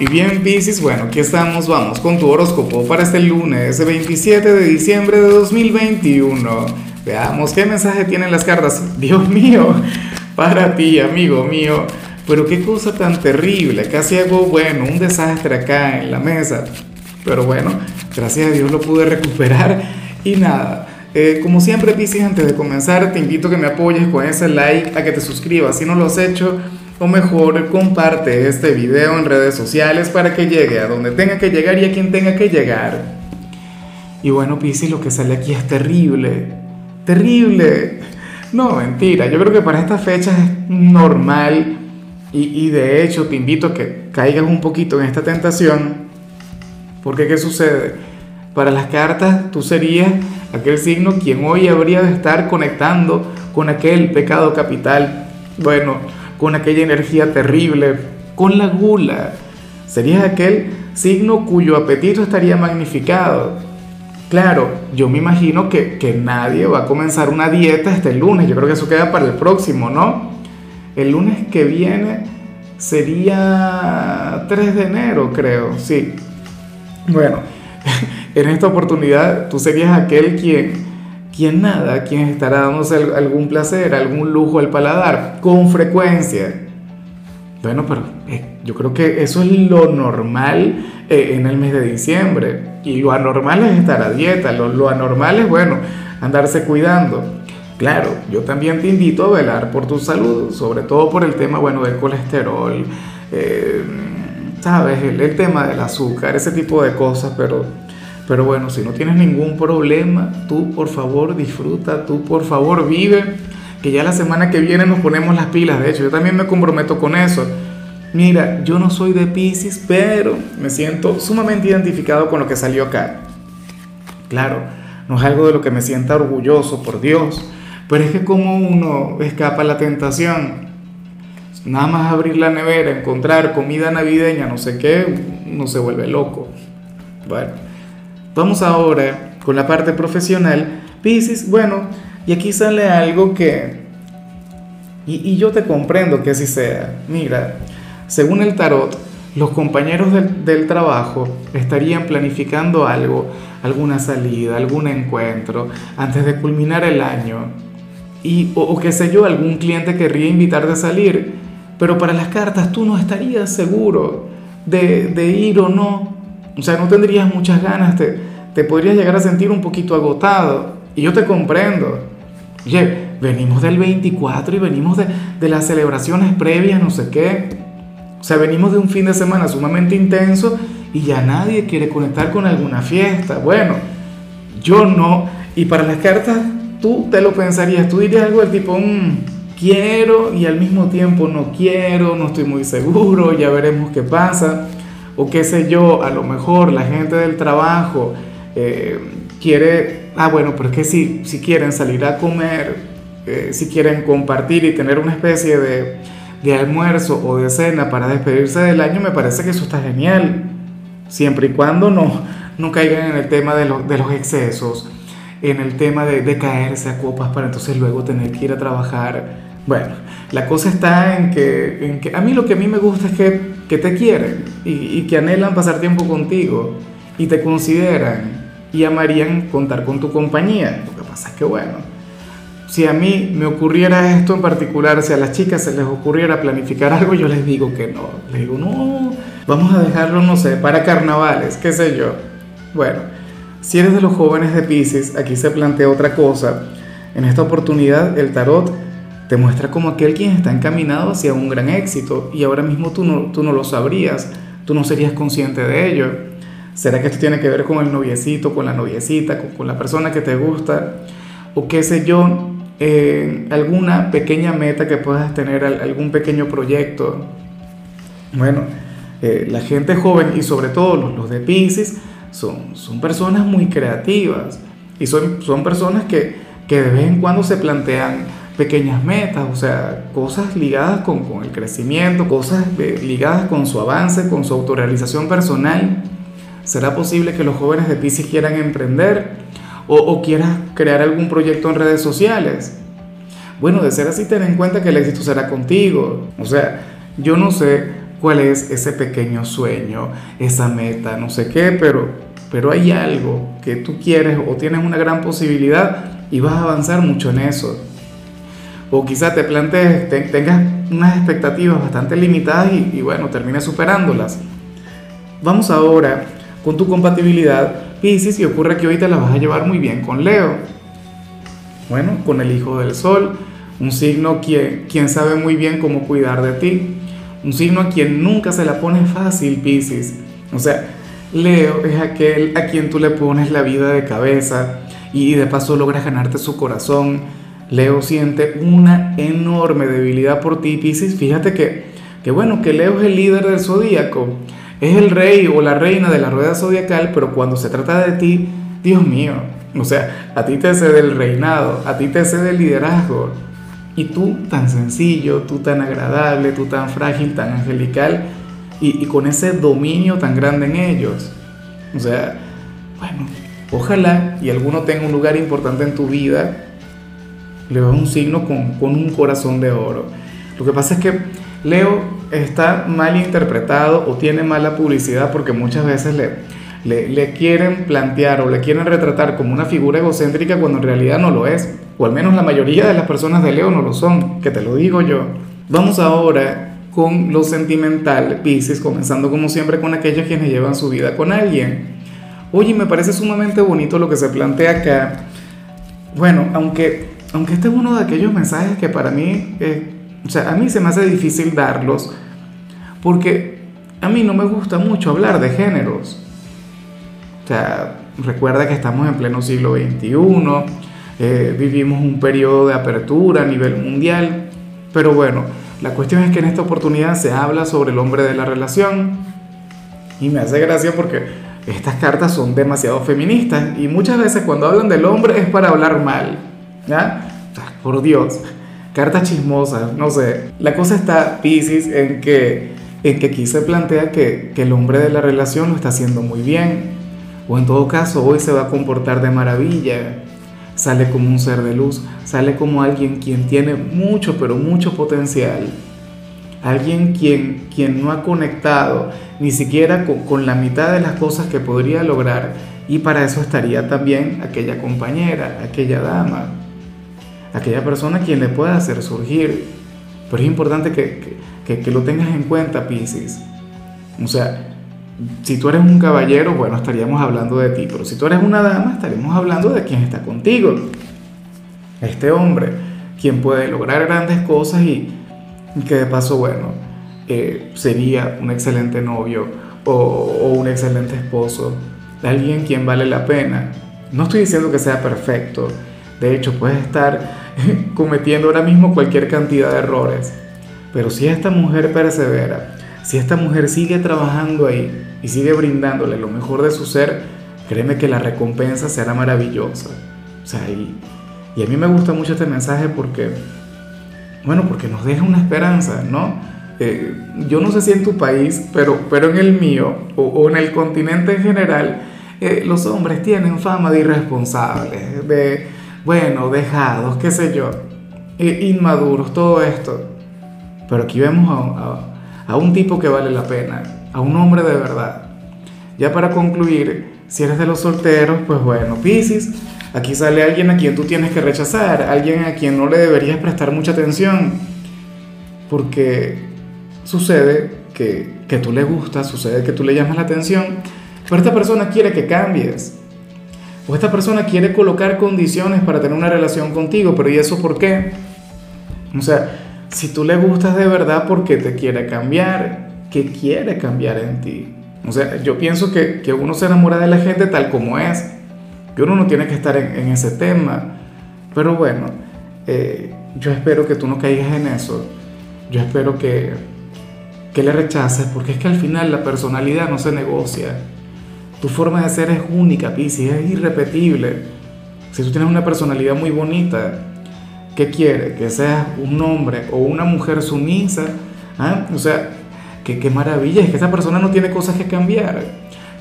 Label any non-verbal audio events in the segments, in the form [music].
Y bien, Piscis, bueno, aquí estamos, vamos con tu horóscopo para este lunes 27 de diciembre de 2021. Veamos qué mensaje tienen las cartas. [laughs] Dios mío, para ti, amigo mío. Pero qué cosa tan terrible, casi hago, bueno, un desastre acá en la mesa. Pero bueno, gracias a Dios lo pude recuperar y nada. Eh, como siempre, Piscis, antes de comenzar, te invito a que me apoyes con ese like, a que te suscribas si no lo has hecho o mejor comparte este video en redes sociales para que llegue a donde tenga que llegar y a quien tenga que llegar. Y bueno, Piscis, lo que sale aquí es terrible, terrible. No, mentira, yo creo que para estas fechas es normal y, y de hecho te invito a que caigas un poquito en esta tentación, porque ¿qué sucede? Para las cartas tú serías aquel signo quien hoy habría de estar conectando con aquel pecado capital. Bueno, con aquella energía terrible, con la gula. Serías aquel signo cuyo apetito estaría magnificado. Claro, yo me imagino que, que, nadie va a comenzar una dieta este lunes, yo creo que eso queda para el próximo, ¿no? El lunes que viene sería 3 de enero, creo, sí. Bueno, [laughs] en esta oportunidad tú serías aquel quien quien nada, quien estará dándose algún placer, algún lujo al paladar, con frecuencia. Bueno, pero eh, yo creo que eso es lo normal eh, en el mes de diciembre. Y lo anormal es estar a dieta, lo, anormal es, bueno, andarse cuidando. Claro, yo también te invito a velar por tu salud, sobre todo por el tema, bueno, del colesterol, eh, sabes, el tema del azúcar, ese tipo de cosas, pero pero bueno, si no tienes ningún problema, tú por favor disfruta, tú por favor vive, que ya la semana que viene nos ponemos las pilas. De hecho, yo también me comprometo con eso. Mira, yo no soy de Pisces, pero me siento sumamente identificado con lo que salió acá. Claro, no es algo de lo que me sienta orgulloso, por Dios, pero es que como uno escapa a la tentación, nada más abrir la nevera, encontrar comida navideña, no sé qué, uno se vuelve loco. Bueno, Vamos ahora con la parte profesional. Piscis, bueno, y aquí sale algo que... Y, yo te comprendo que así sea. Mira, según el tarot, los compañeros del, trabajo estarían planificando algo, alguna salida, algún encuentro, antes de culminar el año. Y, o, o qué sé yo, algún cliente querría invitarte a salir, pero para las cartas tú no estarías seguro de, de ir o no. O sea, no tendrías muchas ganas, te, te podrías llegar a sentir un poquito agotado. Y yo te comprendo. Oye, venimos del 24 y venimos de, de las celebraciones previas, no sé qué. O sea, venimos de un fin de semana sumamente intenso y ya nadie quiere conectar con alguna fiesta. Bueno, yo no. Y para las cartas, tú te lo pensarías, tú dirías algo del tipo, mm, quiero y al mismo tiempo no quiero, no estoy muy seguro, ya veremos qué pasa o qué sé yo, a lo mejor la gente del trabajo eh, quiere, ah bueno, pero es que si, si quieren salir a comer, eh, si quieren compartir y tener una especie de, de almuerzo o de cena para despedirse del año, me parece que eso está genial, siempre y cuando no, no caigan en el tema de, de los excesos, en el tema de, de, caerse a copas para entonces luego tener que ir a trabajar. Bueno, la cosa está en que, en que a mí lo que a mí me gusta es que que te quieren y, que anhelan pasar tiempo contigo y te consideran y amarían contar con tu compañía. Lo que pasa es que, bueno, si a mí me ocurriera esto en particular, si a las chicas se les ocurriera planificar algo, yo les digo que no. Les digo, no, vamos a dejarlo, no sé, para carnavales, qué sé yo. Bueno, si eres de los jóvenes de Pisces, aquí se plantea otra cosa. En esta oportunidad, el tarot te muestra como aquel quien está encaminado hacia un gran éxito y ahora mismo tú no, tú no lo sabrías, tú no serías consciente de ello. ¿Será que esto tiene que ver con el noviecito, con la noviecita, con, la persona que te gusta? O qué sé yo, eh, alguna pequeña meta que puedas tener, algún pequeño proyecto. Bueno, eh, la gente joven y sobre todo los, de Pisces son, son personas muy creativas y son, son personas que, que de vez en cuando se plantean pequeñas metas, o sea, cosas ligadas con, con el crecimiento, cosas ligadas con su avance, con su autorrealización personal. ¿Será posible que los jóvenes de Pisces quieran emprender o, o quieran crear algún proyecto en redes sociales? Bueno, de ser así, ten en cuenta que el éxito será contigo. O sea, yo no sé, cuál es ese pequeño sueño, esa meta, no sé qué, pero, pero hay algo que tú quieres o tienes una gran posibilidad y vas a avanzar mucho en eso. O quizá te plantees, tengas unas expectativas bastante limitadas y, y bueno, termines superándolas. Vamos ahora con tu compatibilidad, Pisces, y ocurre que hoy te la vas a llevar muy bien con Leo. Bueno, con el Hijo del Sol, un signo quien, quien sabe muy bien cómo cuidar de ti, un signo a quien nunca se la pone fácil, Pisces. O sea, Leo es aquel a quien tú le pones la vida de cabeza y de paso logras ganarte su corazón. Leo siente una enorme debilidad por ti, Pisces. Fíjate que, que bueno, que Leo es el líder del zodíaco, es el rey o la reina de la rueda zodiacal, pero cuando se trata de ti, Dios mío, o sea, a ti te cede el reinado, a ti te cede el liderazgo. Y tú tan sencillo, tú tan agradable, tú tan frágil, tan angelical, y, con ese dominio tan grande en ellos. O sea, bueno, ojalá y alguno tenga un lugar importante en tu vida, le un signo con, con un corazón de oro. Lo que pasa es que Leo está mal interpretado o tiene mala publicidad porque muchas veces le, le, le, quieren plantear o le quieren retratar como una figura egocéntrica cuando en realidad no lo es o al menos la mayoría de las personas de Leo no lo son, que te lo digo yo. Vamos ahora con lo sentimental, Pisces, comenzando como siempre con aquellos quienes llevan su vida con alguien. Oye, me parece sumamente bonito lo que se plantea acá. Bueno, aunque, aunque este es uno de aquellos mensajes que para mí, eh, o sea, a mí se me hace difícil darlos, porque a mí no me gusta mucho hablar de géneros. O sea, recuerda que estamos en pleno siglo XXI eh, vivimos un periodo de apertura a nivel mundial, pero bueno, la cuestión es que en esta oportunidad se habla sobre el hombre de la relación y me hace gracia porque estas cartas son demasiado feministas y muchas veces cuando hablan del hombre es para hablar mal, ¿ya? Por Dios, cartas chismosas, no sé. La cosa está, Pisces, en que, en que aquí se plantea que, que el hombre de la relación lo está haciendo muy bien, o en todo caso hoy se va a comportar de maravilla, sale como un ser de luz, sale como alguien quien tiene mucho, pero mucho potencial. Alguien quien, quien no ha conectado ni siquiera con, la mitad de las cosas que podría lograr. Y para eso estaría también aquella compañera, aquella dama, aquella persona quien le pueda hacer surgir. Pero es importante que, que, que lo tengas en cuenta, Pisces. O sea, si tú eres un caballero, bueno, estaríamos hablando de ti, pero si tú eres una dama, estaríamos hablando de quien está contigo. Este hombre, quien puede lograr grandes cosas y que de paso, bueno, eh, sería un excelente novio o, o un excelente esposo, alguien quien vale la pena. No estoy diciendo que sea perfecto, de hecho puedes estar [laughs] cometiendo ahora mismo cualquier cantidad de errores, pero si esta mujer persevera, si esta mujer sigue trabajando ahí y sigue brindándole lo mejor de su ser, créeme que la recompensa será maravillosa. O sea, y, y a mí me gusta mucho este mensaje porque, bueno, porque nos deja una esperanza, ¿no? Eh, yo no sé si en tu país, pero, pero en el mío o, en el continente en general, eh, los hombres tienen fama de irresponsables, de, bueno, dejados, qué sé yo, eh, inmaduros, todo esto. Pero aquí vemos a a un tipo que vale la pena, a un hombre de verdad. Ya para concluir, si eres de los solteros, pues bueno, Piscis, aquí sale alguien a quien tú tienes que rechazar, alguien a quien no le deberías prestar mucha atención, porque sucede que, que tú le gustas, sucede que tú le llamas la atención, pero esta persona quiere que cambies. O esta persona quiere colocar condiciones para tener una relación contigo, pero ¿y eso por qué? O sea, si tú le gustas de verdad, ¿por qué te quiere cambiar? ¿Qué quiere cambiar en ti? O sea, yo pienso que, que uno se enamora de la gente tal como es, que uno no tiene que estar en, ese tema. Pero bueno, eh, yo espero que tú no caigas en eso. Yo espero que, que le rechaces, porque es que al final la personalidad no se negocia. Tu forma de ser es única, Pisces, es irrepetible. Si tú tienes una personalidad muy bonita, ¿Qué quiere? Que seas un hombre o una mujer sumisa. ¿ah? O sea, que, qué maravilla, es que esa persona no tiene cosas que cambiar.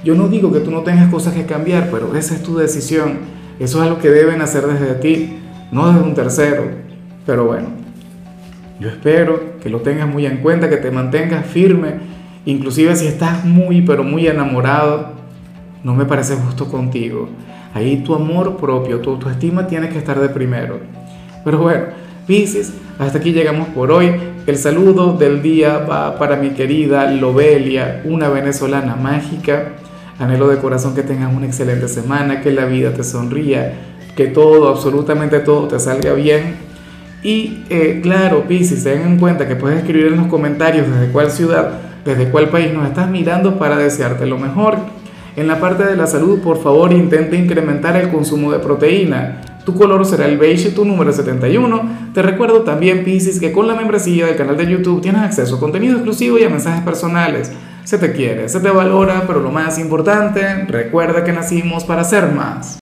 Yo no digo que tú no tengas cosas que cambiar, pero esa es tu decisión. Eso es algo que deben hacer desde ti, no desde un tercero. Pero bueno, yo espero que lo tengas muy en cuenta, que te mantengas firme inclusive si estás muy, pero muy enamorado, no me parece justo contigo. Ahí tu amor propio, tu autoestima tiene que estar de primero. Pero bueno, Piscis, hasta aquí llegamos por hoy. El saludo del día va para mi querida Lobelia, una venezolana mágica. Anhelo de corazón que tengas una excelente semana, que la vida te sonría, que todo, absolutamente todo te salga bien. Y eh, claro, Piscis, ten en cuenta que puedes escribir en los comentarios desde cuál ciudad, desde cuál país nos estás mirando para desearte lo mejor. En la parte de la salud, por favor, intenta incrementar el consumo de proteína. Tu color será el beige tu número 71. Te recuerdo también, Piscis, que con la membresía del canal de YouTube tienes acceso a contenido exclusivo y a mensajes personales. Se te quiere, se te valora, pero lo más importante, recuerda que nacimos para ser más.